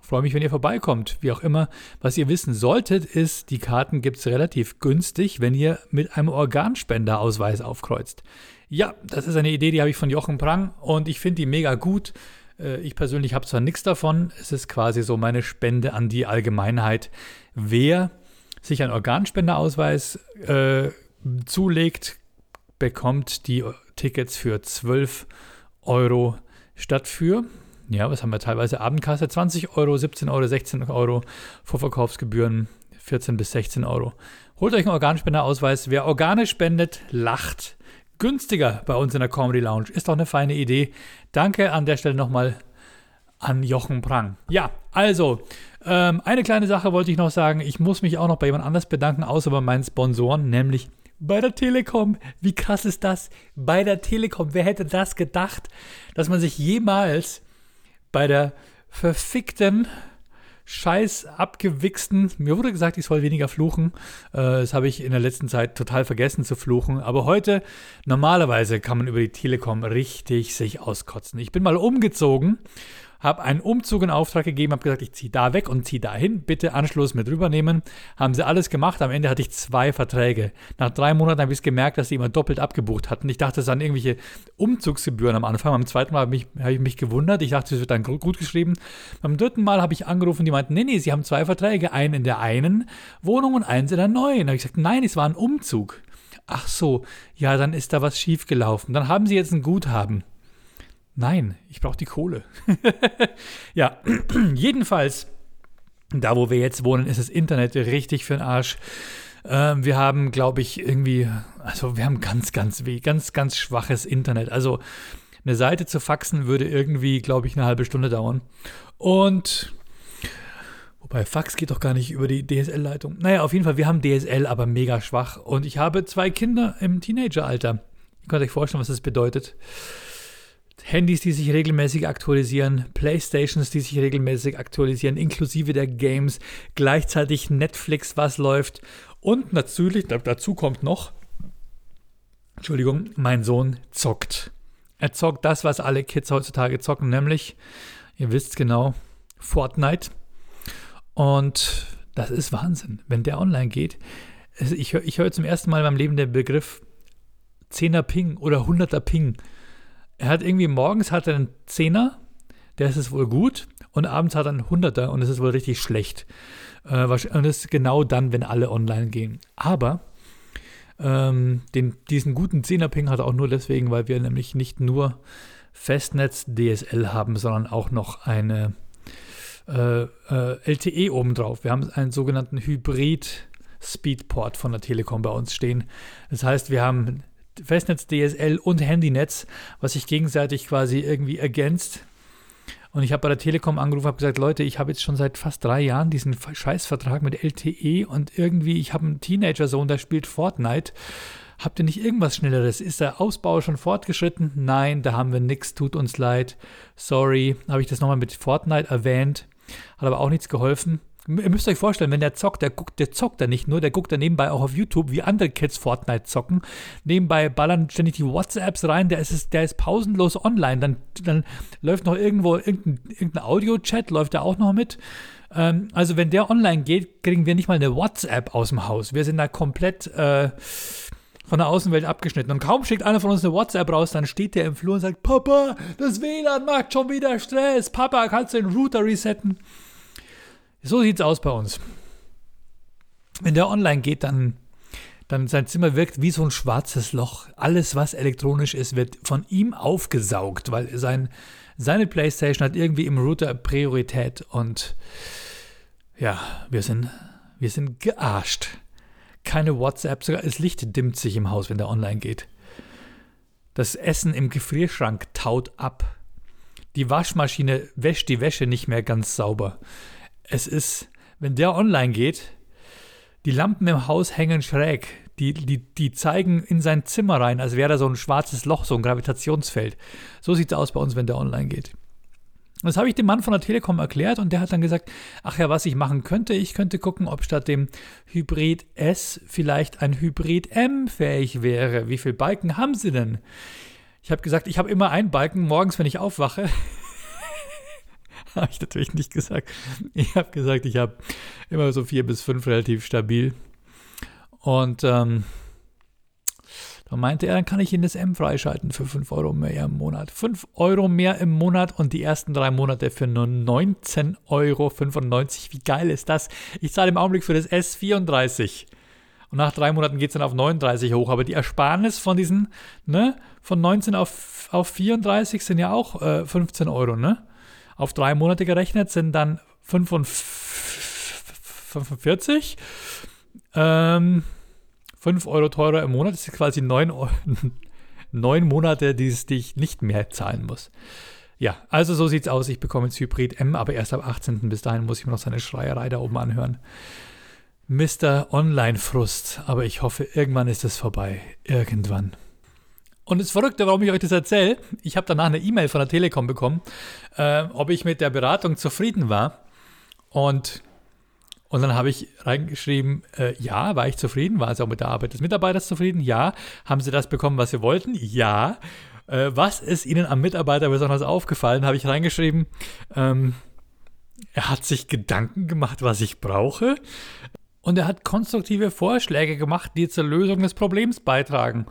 Freue mich, wenn ihr vorbeikommt. Wie auch immer. Was ihr wissen solltet, ist, die Karten gibt es relativ günstig, wenn ihr mit einem Organspenderausweis aufkreuzt. Ja, das ist eine Idee, die habe ich von Jochen Prang und ich finde die mega gut. Äh, ich persönlich habe zwar nichts davon, es ist quasi so meine Spende an die Allgemeinheit. Wer sich einen Organspenderausweis äh, zulegt, bekommt die Tickets für 12 Euro statt für, ja, was haben wir teilweise, Abendkasse 20 Euro, 17 Euro, 16 Euro, Vorverkaufsgebühren 14 bis 16 Euro. Holt euch einen Organspenderausweis. Wer Organe spendet, lacht. Günstiger bei uns in der Comedy Lounge. Ist doch eine feine Idee. Danke an der Stelle nochmal an Jochen Prang. Ja, also, ähm, eine kleine Sache wollte ich noch sagen. Ich muss mich auch noch bei jemand anders bedanken, außer bei meinen Sponsoren, nämlich bei der Telekom. Wie krass ist das? Bei der Telekom. Wer hätte das gedacht, dass man sich jemals bei der verfickten scheiß abgewichsten. Mir wurde gesagt, ich soll weniger fluchen. Äh, das habe ich in der letzten Zeit total vergessen zu fluchen. Aber heute, normalerweise kann man über die Telekom richtig sich auskotzen. Ich bin mal umgezogen habe einen Umzug in Auftrag gegeben, habe gesagt, ich ziehe da weg und ziehe dahin, bitte Anschluss mit rübernehmen. Haben sie alles gemacht, am Ende hatte ich zwei Verträge. Nach drei Monaten habe ich es gemerkt, dass sie immer doppelt abgebucht hatten. Ich dachte, es waren irgendwelche Umzugsgebühren am Anfang. Beim zweiten Mal habe ich, hab ich, mich gewundert. Ich dachte, es wird dann gut geschrieben. Beim dritten Mal habe ich angerufen, die meinten, nee, nee, sie haben zwei Verträge. Einen in der einen Wohnung und eins in der neuen. Da habe ich gesagt, nein, es war ein Umzug. Ach so, ja, dann ist da was schiefgelaufen. Dann haben sie jetzt ein Guthaben. Nein, ich brauche die Kohle. ja, jedenfalls, da wo wir jetzt wohnen, ist das Internet richtig für den Arsch. Ähm, wir haben, glaube ich, irgendwie, also wir haben ganz, ganz weh, ganz, ganz schwaches Internet. Also eine Seite zu faxen würde irgendwie, glaube ich, eine halbe Stunde dauern. Und Wobei Fax geht doch gar nicht über die DSL-Leitung. Naja, auf jeden Fall, wir haben DSL, aber mega schwach. Und ich habe zwei Kinder im Teenageralter. Ihr könnt euch vorstellen, was das bedeutet. Handys, die sich regelmäßig aktualisieren, Playstations, die sich regelmäßig aktualisieren, inklusive der Games, gleichzeitig Netflix, was läuft. Und natürlich, dazu kommt noch, Entschuldigung, mein Sohn zockt. Er zockt das, was alle Kids heutzutage zocken, nämlich, ihr wisst genau, Fortnite. Und das ist Wahnsinn, wenn der online geht. Ich, ich höre zum ersten Mal in meinem Leben den Begriff 10er Ping oder 100er Ping er hat irgendwie morgens hat er einen Zehner, der ist es wohl gut, und abends hat er einen Hunderter und es ist wohl richtig schlecht. Äh, und das ist genau dann, wenn alle online gehen. Aber ähm, den, diesen guten Zehner-Ping hat er auch nur deswegen, weil wir nämlich nicht nur Festnetz DSL haben, sondern auch noch eine äh, äh, LTE obendrauf. Wir haben einen sogenannten Hybrid Speedport von der Telekom bei uns stehen. Das heißt, wir haben Festnetz, DSL und Handynetz, was sich gegenseitig quasi irgendwie ergänzt. Und ich habe bei der Telekom angerufen und gesagt, Leute, ich habe jetzt schon seit fast drei Jahren diesen Scheißvertrag mit LTE und irgendwie, ich habe einen Teenager-Sohn, der spielt Fortnite. Habt ihr nicht irgendwas Schnelleres? Ist der Ausbau schon fortgeschritten? Nein, da haben wir nichts, tut uns leid. Sorry, habe ich das nochmal mit Fortnite erwähnt. Hat aber auch nichts geholfen. Ihr müsst euch vorstellen, wenn der zockt, der guckt, der zockt da nicht nur, der guckt da nebenbei auch auf YouTube, wie andere Kids Fortnite zocken. Nebenbei ballern ständig die WhatsApps rein, der ist, der ist pausenlos online. Dann, dann läuft noch irgendwo irgendein, irgendein Audio-Chat, läuft da auch noch mit. Ähm, also wenn der online geht, kriegen wir nicht mal eine WhatsApp aus dem Haus. Wir sind da komplett äh, von der Außenwelt abgeschnitten. Und kaum schickt einer von uns eine WhatsApp raus, dann steht der im Flur und sagt, Papa, das WLAN macht schon wieder Stress. Papa, kannst du den Router resetten? So sieht es aus bei uns. Wenn der online geht, dann, dann sein Zimmer wirkt wie so ein schwarzes Loch. Alles, was elektronisch ist, wird von ihm aufgesaugt, weil sein, seine Playstation hat irgendwie im Router Priorität und ja, wir sind, wir sind gearscht. keine WhatsApp, sogar das Licht dimmt sich im Haus, wenn der online geht. Das Essen im Gefrierschrank taut ab. Die Waschmaschine wäscht die Wäsche nicht mehr ganz sauber. Es ist, wenn der online geht, die Lampen im Haus hängen schräg. Die, die, die zeigen in sein Zimmer rein, als wäre da so ein schwarzes Loch, so ein Gravitationsfeld. So sieht es aus bei uns, wenn der online geht. Das habe ich dem Mann von der Telekom erklärt und der hat dann gesagt, ach ja, was ich machen könnte, ich könnte gucken, ob statt dem Hybrid S vielleicht ein Hybrid M fähig wäre. Wie viele Balken haben Sie denn? Ich habe gesagt, ich habe immer einen Balken morgens, wenn ich aufwache. habe ich natürlich nicht gesagt. Ich habe gesagt, ich habe immer so vier bis fünf relativ stabil. Und ähm, da meinte er, dann kann ich Ihnen das M freischalten für 5 Euro mehr im Monat. 5 Euro mehr im Monat und die ersten drei Monate für nur 19,95 Euro. Wie geil ist das? Ich zahle im Augenblick für das S 34. Und nach drei Monaten geht es dann auf 39 hoch. Aber die Ersparnis von diesen, ne, von 19 auf, auf 34 sind ja auch äh, 15 Euro, ne? Auf drei Monate gerechnet sind dann 45. Ähm, 5 Euro teurer im Monat. Das sind quasi 9, neun Monate, die, die ich nicht mehr zahlen muss. Ja, also so sieht's aus. Ich bekomme jetzt Hybrid M, aber erst ab 18. Bis dahin muss ich mir noch seine Schreierei da oben anhören. Mr. Online-Frust, aber ich hoffe, irgendwann ist es vorbei. Irgendwann. Und das Verrückte, warum ich euch das erzähle, ich habe danach eine E-Mail von der Telekom bekommen, äh, ob ich mit der Beratung zufrieden war. Und und dann habe ich reingeschrieben, äh, ja, war ich zufrieden, war sie auch mit der Arbeit des Mitarbeiters zufrieden? Ja. Haben sie das bekommen, was sie wollten? Ja. Äh, was ist Ihnen am Mitarbeiter besonders aufgefallen? Habe ich reingeschrieben, ähm, er hat sich Gedanken gemacht, was ich brauche. Und er hat konstruktive Vorschläge gemacht, die zur Lösung des Problems beitragen.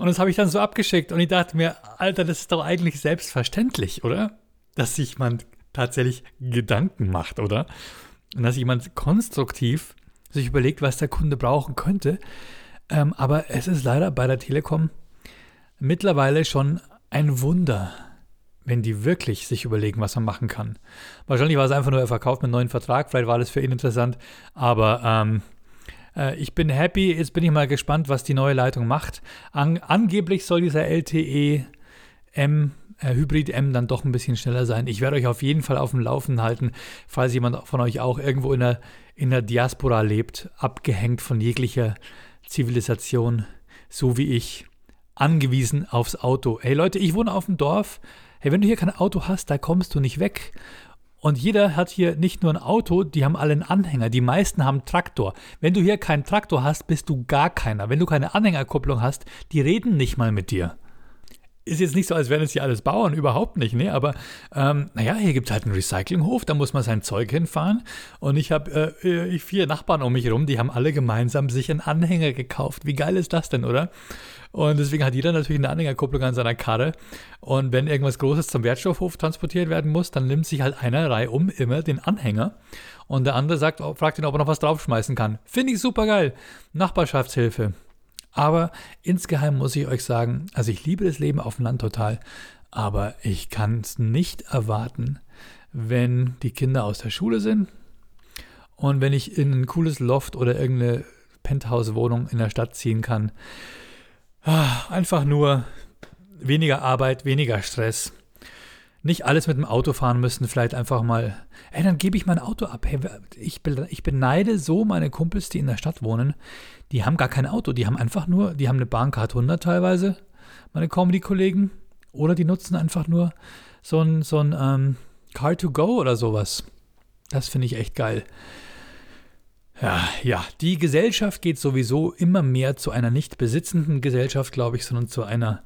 Und das habe ich dann so abgeschickt und ich dachte mir, Alter, das ist doch eigentlich selbstverständlich, oder? Dass sich man tatsächlich Gedanken macht, oder? und dass jemand konstruktiv sich überlegt, was der Kunde brauchen könnte. Ähm, aber es ist leider bei der Telekom mittlerweile schon ein Wunder, wenn die wirklich sich überlegen, was man machen kann. Wahrscheinlich war es einfach nur, er verkauft einen neuen Vertrag, vielleicht war das für ihn interessant, aber ähm, äh, ich bin happy, jetzt bin ich mal gespannt, was die neue Leitung macht. An angeblich soll dieser LTE M äh, Hybrid M dann doch ein bisschen schneller sein. Ich werde euch auf jeden Fall auf dem Laufen halten, falls jemand von euch auch irgendwo in der, in der Diaspora lebt, abgehängt von jeglicher Zivilisation, so wie ich, angewiesen aufs Auto. Hey Leute, ich wohne auf dem Dorf. Hey, wenn du hier kein Auto hast, da kommst du nicht weg. Und jeder hat hier nicht nur ein Auto, die haben alle einen Anhänger. Die meisten haben Traktor. Wenn du hier keinen Traktor hast, bist du gar keiner. Wenn du keine Anhängerkupplung hast, die reden nicht mal mit dir ist jetzt nicht so, als wären es hier alles Bauern, überhaupt nicht, ne? Aber ähm, naja, hier gibt es halt einen Recyclinghof, da muss man sein Zeug hinfahren. Und ich habe äh, vier Nachbarn um mich herum, die haben alle gemeinsam sich einen Anhänger gekauft. Wie geil ist das denn, oder? Und deswegen hat jeder natürlich eine Anhängerkupplung an seiner Karre. Und wenn irgendwas Großes zum Wertstoffhof transportiert werden muss, dann nimmt sich halt einer Reihe um immer den Anhänger. Und der andere sagt, fragt ihn, ob er noch was draufschmeißen kann. Finde ich super geil. Nachbarschaftshilfe. Aber insgeheim muss ich euch sagen, also ich liebe das Leben auf dem Land total, aber ich kann es nicht erwarten, wenn die Kinder aus der Schule sind und wenn ich in ein cooles Loft oder irgendeine Penthouse-Wohnung in der Stadt ziehen kann. Ah, einfach nur weniger Arbeit, weniger Stress. Nicht alles mit dem Auto fahren müssen, vielleicht einfach mal, ey, dann gebe ich mein Auto ab. Hey, ich, ich beneide so meine Kumpels, die in der Stadt wohnen, die haben gar kein Auto, die haben einfach nur, die haben eine Bahncard 100 teilweise, meine Comedy-Kollegen, oder die nutzen einfach nur so ein, so ein ähm, Car to Go oder sowas. Das finde ich echt geil. Ja, ja, die Gesellschaft geht sowieso immer mehr zu einer nicht besitzenden Gesellschaft, glaube ich, sondern zu einer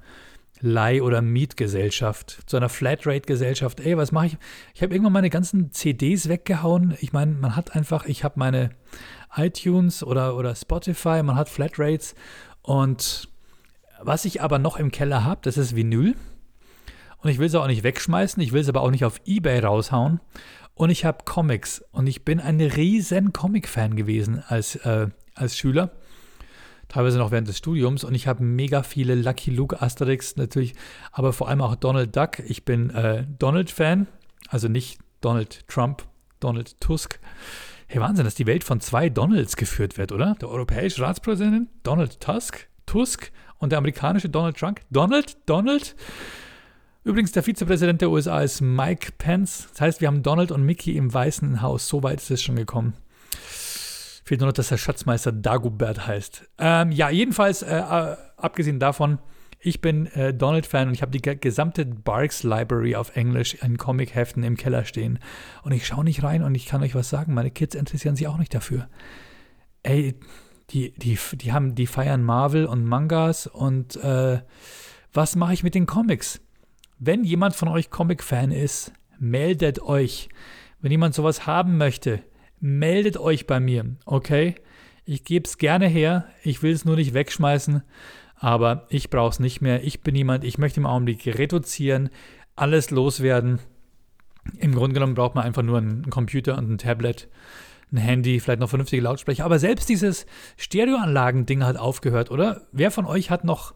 Leih- oder Mietgesellschaft, zu einer Flatrate-Gesellschaft. Ey, was mache ich? Ich habe irgendwann meine ganzen CDs weggehauen. Ich meine, man hat einfach, ich habe meine iTunes oder, oder Spotify, man hat Flatrates. Und was ich aber noch im Keller habe, das ist Vinyl. Und ich will es auch nicht wegschmeißen, ich will es aber auch nicht auf Ebay raushauen. Und ich habe Comics. Und ich bin ein riesen Comic-Fan gewesen als, äh, als Schüler. Teilweise noch während des Studiums. Und ich habe mega viele Lucky Luke Asterix natürlich, aber vor allem auch Donald Duck. Ich bin äh, Donald-Fan, also nicht Donald Trump, Donald Tusk. Hey, Wahnsinn, dass die Welt von zwei Donalds geführt wird, oder? Der europäische Ratspräsident Donald Tusk, Tusk und der amerikanische Donald Trump. Donald, Donald. Übrigens, der Vizepräsident der USA ist Mike Pence. Das heißt, wir haben Donald und Mickey im Weißen Haus. So weit ist es schon gekommen. Fehlt nur noch, dass der Schatzmeister Dagobert heißt. Ähm, ja, jedenfalls, äh, äh, abgesehen davon, ich bin äh, Donald-Fan und ich habe die gesamte Barks Library auf Englisch in Comic-Heften im Keller stehen. Und ich schaue nicht rein und ich kann euch was sagen, meine Kids interessieren sich auch nicht dafür. Ey, die, die, die, haben, die feiern Marvel und Mangas und äh, was mache ich mit den Comics? Wenn jemand von euch Comic-Fan ist, meldet euch. Wenn jemand sowas haben möchte, meldet euch bei mir, okay? Ich gebe es gerne her, ich will es nur nicht wegschmeißen, aber ich brauche es nicht mehr. Ich bin jemand, ich möchte im Augenblick reduzieren, alles loswerden. Im Grunde genommen braucht man einfach nur einen Computer und ein Tablet, ein Handy, vielleicht noch vernünftige Lautsprecher. Aber selbst dieses Stereoanlagen-Ding hat aufgehört, oder? Wer von euch hat noch,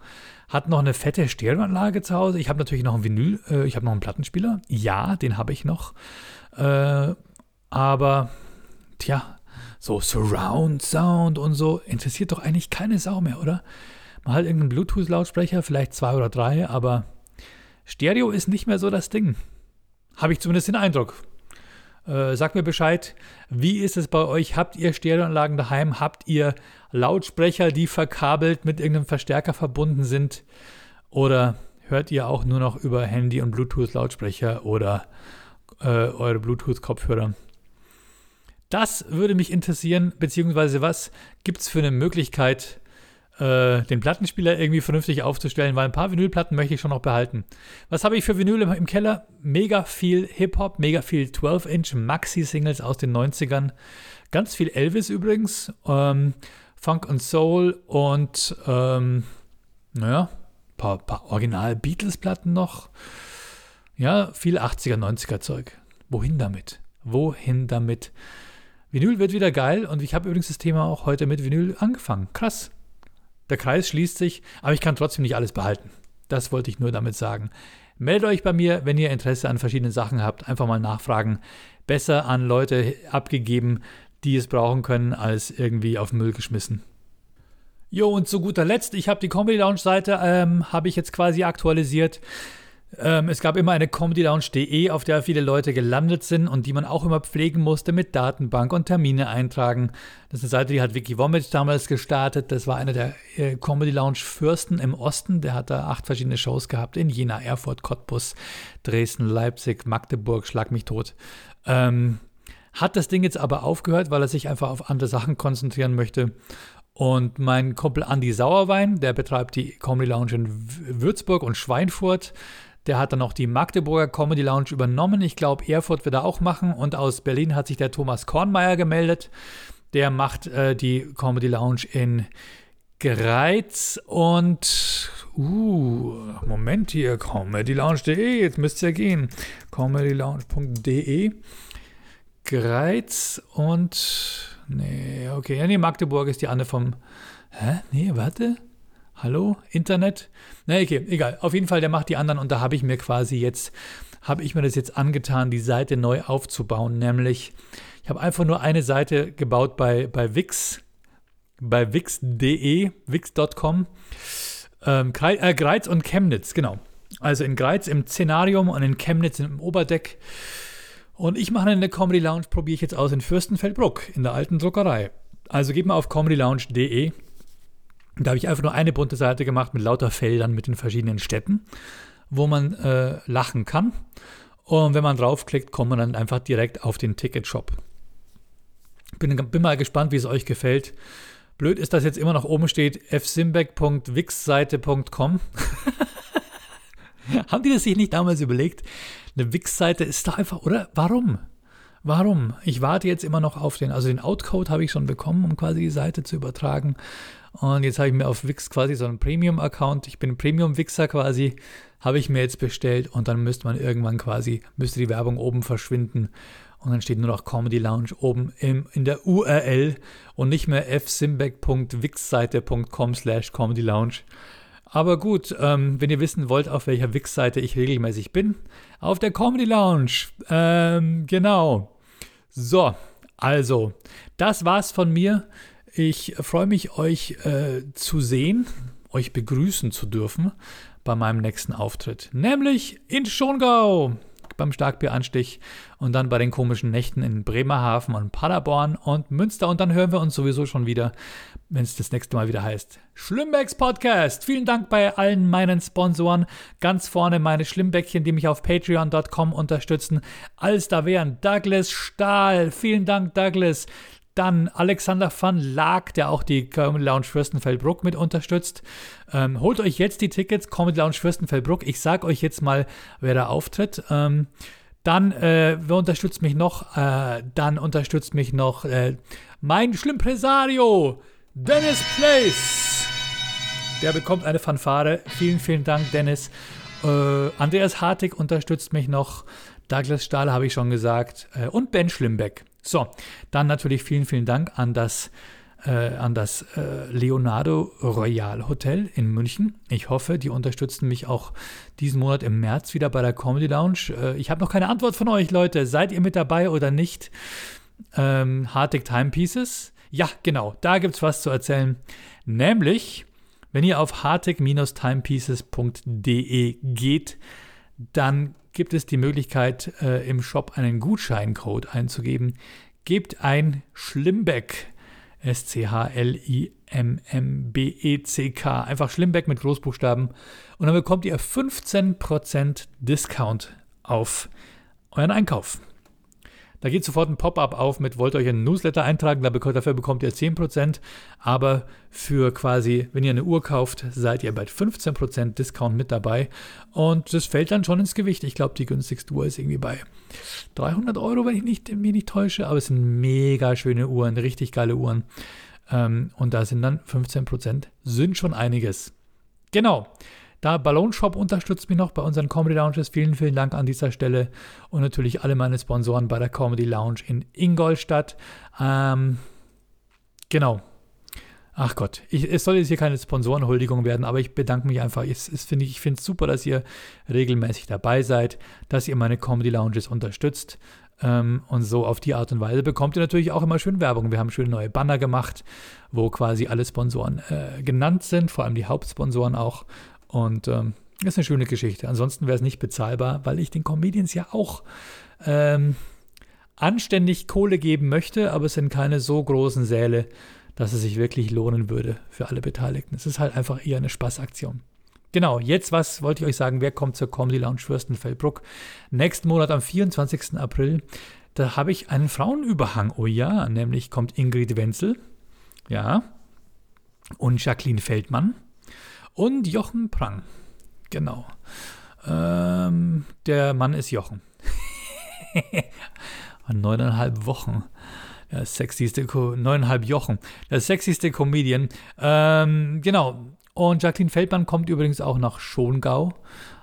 hat noch eine fette Stereoanlage zu Hause? Ich habe natürlich noch ein Vinyl, äh, ich habe noch einen Plattenspieler. Ja, den habe ich noch. Äh, aber tja, so Surround Sound und so interessiert doch eigentlich keine Sau mehr, oder? Man hat irgendeinen Bluetooth-Lautsprecher, vielleicht zwei oder drei, aber Stereo ist nicht mehr so das Ding. Habe ich zumindest den Eindruck. Äh, sagt mir Bescheid, wie ist es bei euch? Habt ihr Stereoanlagen daheim? Habt ihr Lautsprecher, die verkabelt mit irgendeinem Verstärker verbunden sind? Oder hört ihr auch nur noch über Handy und Bluetooth-Lautsprecher oder äh, eure Bluetooth-Kopfhörer? Das würde mich interessieren, beziehungsweise was gibt es für eine Möglichkeit, äh, den Plattenspieler irgendwie vernünftig aufzustellen, weil ein paar Vinylplatten möchte ich schon noch behalten. Was habe ich für Vinyl im, im Keller? Mega viel Hip-Hop, mega viel 12-Inch Maxi-Singles aus den 90ern. Ganz viel Elvis übrigens, ähm, Funk und Soul und, ähm, naja, ein paar, paar Original-Beatles-Platten noch. Ja, viel 80er, 90er Zeug. Wohin damit? Wohin damit? Vinyl wird wieder geil und ich habe übrigens das Thema auch heute mit Vinyl angefangen. Krass. Der Kreis schließt sich, aber ich kann trotzdem nicht alles behalten. Das wollte ich nur damit sagen. Meldet euch bei mir, wenn ihr Interesse an verschiedenen Sachen habt. Einfach mal nachfragen. Besser an Leute abgegeben, die es brauchen können, als irgendwie auf Müll geschmissen. Jo, und zu guter Letzt, ich habe die Comedy Lounge Seite, ähm, habe ich jetzt quasi aktualisiert. Ähm, es gab immer eine comedylounge.de, auf der viele Leute gelandet sind und die man auch immer pflegen musste mit Datenbank und Termine eintragen. Das ist eine Seite, die hat Vicky Womit damals gestartet. Das war einer der äh, Comedy Lounge Fürsten im Osten. Der hat da acht verschiedene Shows gehabt in Jena, Erfurt, Cottbus, Dresden, Leipzig, Magdeburg, Schlag mich tot. Ähm, hat das Ding jetzt aber aufgehört, weil er sich einfach auf andere Sachen konzentrieren möchte. Und mein Kumpel Andy Sauerwein, der betreibt die Comedy Lounge in Würzburg und Schweinfurt. Der hat dann auch die Magdeburger Comedy Lounge übernommen. Ich glaube, Erfurt wird er auch machen. Und aus Berlin hat sich der Thomas Kornmeier gemeldet. Der macht äh, die Comedy Lounge in Greiz und uh, Moment hier, comedylounge.de, jetzt müsst ihr gehen. comedylounge.de Greiz und nee, okay, nee, Magdeburg ist die andere vom Hä? Nee, warte. Hallo, Internet? Na, okay, egal. Auf jeden Fall, der macht die anderen und da habe ich mir quasi jetzt, habe ich mir das jetzt angetan, die Seite neu aufzubauen. Nämlich, ich habe einfach nur eine Seite gebaut bei, bei Wix, bei wix.de, wix.com. Ähm, äh, Greiz und Chemnitz, genau. Also in Greiz im Szenarium und in Chemnitz im Oberdeck. Und ich mache eine Comedy Lounge, probiere ich jetzt aus in Fürstenfeldbruck, in der alten Druckerei. Also geht mal auf comedylounge.de da habe ich einfach nur eine bunte Seite gemacht mit lauter Feldern mit den verschiedenen Städten, wo man äh, lachen kann. Und wenn man draufklickt, kommt man dann einfach direkt auf den Ticketshop. Bin, bin mal gespannt, wie es euch gefällt. Blöd ist, dass jetzt immer noch oben steht fsimbeck.wixseite.com. Haben die das sich nicht damals überlegt? Eine Wix-Seite ist doch einfach, oder? Warum? Warum? Ich warte jetzt immer noch auf den, also den Outcode habe ich schon bekommen, um quasi die Seite zu übertragen. Und jetzt habe ich mir auf Wix quasi so einen Premium-Account. Ich bin Premium-Wixer quasi. Habe ich mir jetzt bestellt und dann müsste man irgendwann quasi, müsste die Werbung oben verschwinden. Und dann steht nur noch Comedy Lounge oben im, in der URL und nicht mehr fsimbeck.wixseite.com slash Comedy Lounge. Aber gut, ähm, wenn ihr wissen wollt, auf welcher Wix-Seite ich regelmäßig bin, auf der Comedy Lounge. Ähm, genau. So, Also, das war's von mir. Ich freue mich, euch äh, zu sehen, euch begrüßen zu dürfen bei meinem nächsten Auftritt, nämlich in Schongau beim Starkbieranstich und dann bei den komischen Nächten in Bremerhaven und Paderborn und Münster und dann hören wir uns sowieso schon wieder, wenn es das nächste Mal wieder heißt. Schlimmbecks Podcast. Vielen Dank bei allen meinen Sponsoren. Ganz vorne meine Schlimmbäckchen, die mich auf patreon.com unterstützen. Als da wären Douglas Stahl. Vielen Dank, Douglas. Dann Alexander van Laak, der auch die Comedy Lounge Fürstenfeldbruck mit unterstützt. Ähm, holt euch jetzt die Tickets, Comedy Lounge Fürstenfeldbruck. Ich sag euch jetzt mal, wer da auftritt. Ähm, dann, äh, wer unterstützt mich noch? Äh, dann unterstützt mich noch äh, mein Schlimmpresario, Dennis Place. Der bekommt eine Fanfare. Vielen, vielen Dank, Dennis. Äh, Andreas Hartig unterstützt mich noch. Douglas Stahl habe ich schon gesagt. Äh, und Ben Schlimbeck. So, dann natürlich vielen, vielen Dank an das, äh, an das äh, Leonardo Royal Hotel in München. Ich hoffe, die unterstützen mich auch diesen Monat im März wieder bei der Comedy Lounge. Äh, ich habe noch keine Antwort von euch, Leute. Seid ihr mit dabei oder nicht? Ähm, Hartig Timepieces. Ja, genau, da gibt es was zu erzählen. Nämlich, wenn ihr auf hartig-timepieces.de geht, dann gibt es die Möglichkeit, äh, im Shop einen Gutscheincode einzugeben. Gebt ein Schlimbeck, S-C-H-L-I-M-M-B-E-C-K, einfach Schlimbeck mit Großbuchstaben und dann bekommt ihr 15% Discount auf euren Einkauf. Da geht sofort ein Pop-up auf mit, wollt ihr euch einen Newsletter eintragen, dafür bekommt ihr 10%, aber für quasi, wenn ihr eine Uhr kauft, seid ihr bei 15% Discount mit dabei und das fällt dann schon ins Gewicht. Ich glaube, die günstigste Uhr ist irgendwie bei 300 Euro, wenn ich nicht, mich nicht täusche, aber es sind mega schöne Uhren, richtig geile Uhren ähm, und da sind dann 15%, sind schon einiges. Genau. Da Ballonshop unterstützt mich noch bei unseren Comedy Lounges. Vielen, vielen Dank an dieser Stelle. Und natürlich alle meine Sponsoren bei der Comedy Lounge in Ingolstadt. Ähm, genau. Ach Gott, ich, es soll jetzt hier keine Sponsorenhuldigung werden, aber ich bedanke mich einfach. Ich, ich finde es super, dass ihr regelmäßig dabei seid, dass ihr meine Comedy Lounges unterstützt. Ähm, und so auf die Art und Weise bekommt ihr natürlich auch immer schön Werbung. Wir haben schöne neue Banner gemacht, wo quasi alle Sponsoren äh, genannt sind, vor allem die Hauptsponsoren auch. Und ähm, das ist eine schöne Geschichte. Ansonsten wäre es nicht bezahlbar, weil ich den Comedians ja auch ähm, anständig Kohle geben möchte, aber es sind keine so großen Säle, dass es sich wirklich lohnen würde für alle Beteiligten. Es ist halt einfach eher eine Spaßaktion. Genau, jetzt was wollte ich euch sagen, wer kommt zur Comedy Lounge Fürstenfeldbruck? Nächsten Monat am 24. April, da habe ich einen Frauenüberhang. Oh ja, nämlich kommt Ingrid Wenzel, ja, und Jacqueline Feldmann und Jochen Prang. Genau. Ähm, der Mann ist Jochen. neuneinhalb Wochen. Der sexyste, neuneinhalb Jochen. Der sexyste Comedian. Ähm, genau. Und Jacqueline Feldmann kommt übrigens auch nach Schongau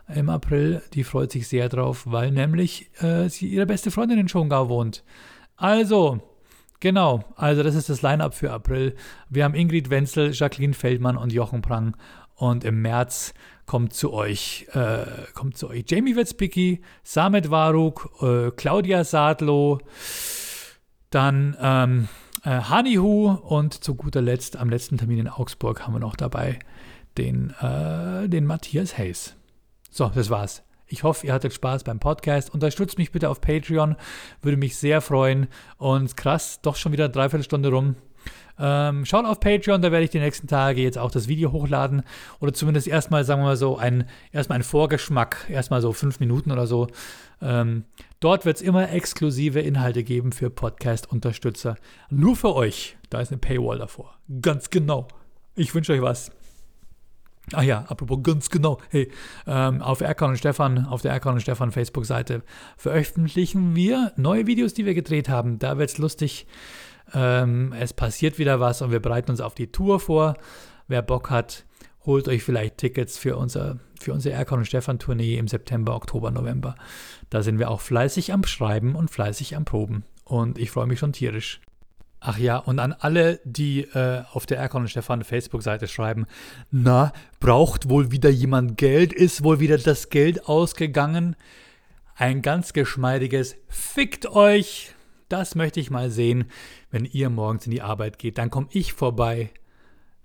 im April. Die freut sich sehr drauf, weil nämlich äh, sie ihre beste Freundin in Schongau wohnt. Also, Genau, also das ist das Line-up für April. Wir haben Ingrid Wenzel, Jacqueline Feldmann und Jochen Prang und im März kommt zu euch, äh, kommt zu euch Jamie Wetzbicki, Samet Waruk, äh, Claudia Sadlo, dann ähm, äh, Hanihu und zu guter Letzt am letzten Termin in Augsburg haben wir noch dabei den, äh, den Matthias Hayes. So, das war's. Ich hoffe, ihr hattet Spaß beim Podcast. Unterstützt mich bitte auf Patreon, würde mich sehr freuen. Und krass, doch schon wieder eine Dreiviertelstunde rum. Ähm, schaut auf Patreon, da werde ich die nächsten Tage jetzt auch das Video hochladen. Oder zumindest erstmal, sagen wir mal so, ein, erstmal ein Vorgeschmack, erstmal so fünf Minuten oder so. Ähm, dort wird es immer exklusive Inhalte geben für Podcast-Unterstützer. Nur für euch. Da ist eine Paywall davor. Ganz genau. Ich wünsche euch was. Ah ja, apropos ganz genau. Hey, ähm, auf Erkan und Stefan, auf der Erkan und Stefan Facebook-Seite veröffentlichen wir neue Videos, die wir gedreht haben. Da wird es lustig. Ähm, es passiert wieder was und wir bereiten uns auf die Tour vor. Wer Bock hat, holt euch vielleicht Tickets für unser für unsere Erkan und Stefan Tournee im September, Oktober, November. Da sind wir auch fleißig am Schreiben und fleißig am Proben. Und ich freue mich schon tierisch. Ach ja, und an alle, die äh, auf der Erkon und Stefan Facebook-Seite schreiben, na, braucht wohl wieder jemand Geld? Ist wohl wieder das Geld ausgegangen? Ein ganz geschmeidiges Fickt euch! Das möchte ich mal sehen, wenn ihr morgens in die Arbeit geht. Dann komme ich vorbei,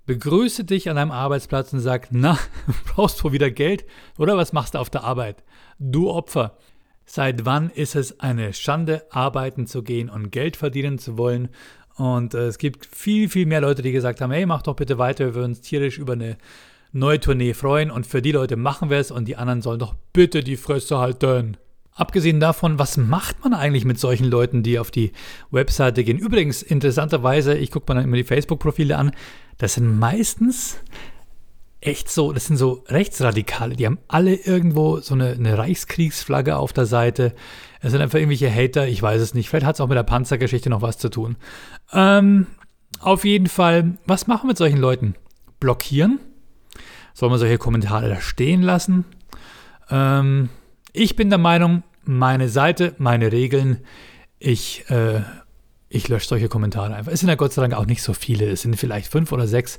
begrüße dich an deinem Arbeitsplatz und sage, na, brauchst du wieder Geld oder was machst du auf der Arbeit? Du Opfer. Seit wann ist es eine Schande, arbeiten zu gehen und Geld verdienen zu wollen? Und äh, es gibt viel, viel mehr Leute, die gesagt haben, hey, mach doch bitte weiter, wir würden uns tierisch über eine neue Tournee freuen und für die Leute machen wir es und die anderen sollen doch bitte die Fresse halten. Abgesehen davon, was macht man eigentlich mit solchen Leuten, die auf die Webseite gehen? Übrigens, interessanterweise, ich gucke mir dann immer die Facebook-Profile an, das sind meistens echt so, das sind so Rechtsradikale, die haben alle irgendwo so eine, eine Reichskriegsflagge auf der Seite. Es sind einfach irgendwelche Hater, ich weiß es nicht. Vielleicht hat es auch mit der Panzergeschichte noch was zu tun. Ähm, auf jeden Fall, was machen wir mit solchen Leuten? Blockieren? Soll man solche Kommentare da stehen lassen? Ähm, ich bin der Meinung, meine Seite, meine Regeln, ich, äh, ich lösche solche Kommentare einfach. Es sind ja Gott sei Dank auch nicht so viele. Es sind vielleicht fünf oder sechs,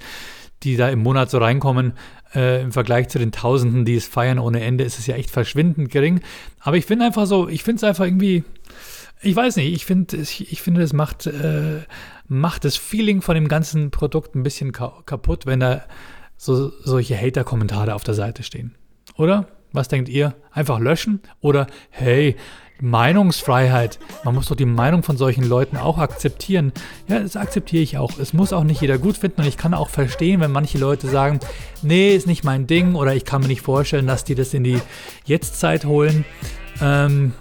die da im Monat so reinkommen. Äh, Im Vergleich zu den Tausenden, die es feiern ohne Ende, ist es ja echt verschwindend gering. Aber ich finde einfach so, ich finde es einfach irgendwie, ich weiß nicht, ich finde, ich, ich finde, das macht, äh, macht das Feeling von dem ganzen Produkt ein bisschen ka kaputt, wenn da so, solche Hater-Kommentare auf der Seite stehen. Oder? Was denkt ihr? Einfach löschen? Oder hey, Meinungsfreiheit. Man muss doch die Meinung von solchen Leuten auch akzeptieren. Ja, das akzeptiere ich auch. Es muss auch nicht jeder gut finden und ich kann auch verstehen, wenn manche Leute sagen, nee, ist nicht mein Ding oder ich kann mir nicht vorstellen, dass die das in die Jetztzeit holen. Ähm,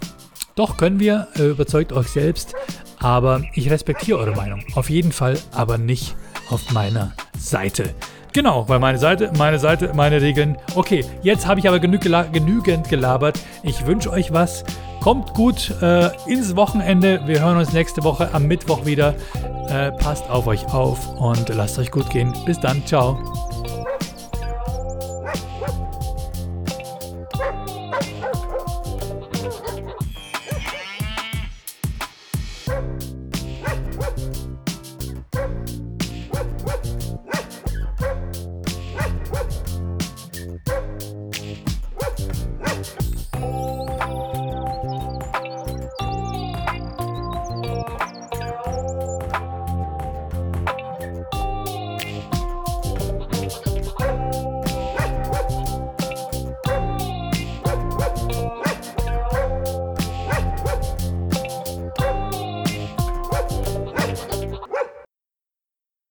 doch können wir, äh, überzeugt euch selbst, aber ich respektiere eure Meinung. Auf jeden Fall, aber nicht auf meiner Seite. Genau, weil meine Seite, meine Seite, meine Regeln. Okay, jetzt habe ich aber genü gela genügend gelabert. Ich wünsche euch was. Kommt gut äh, ins Wochenende. Wir hören uns nächste Woche am Mittwoch wieder. Äh, passt auf euch auf und lasst euch gut gehen. Bis dann. Ciao.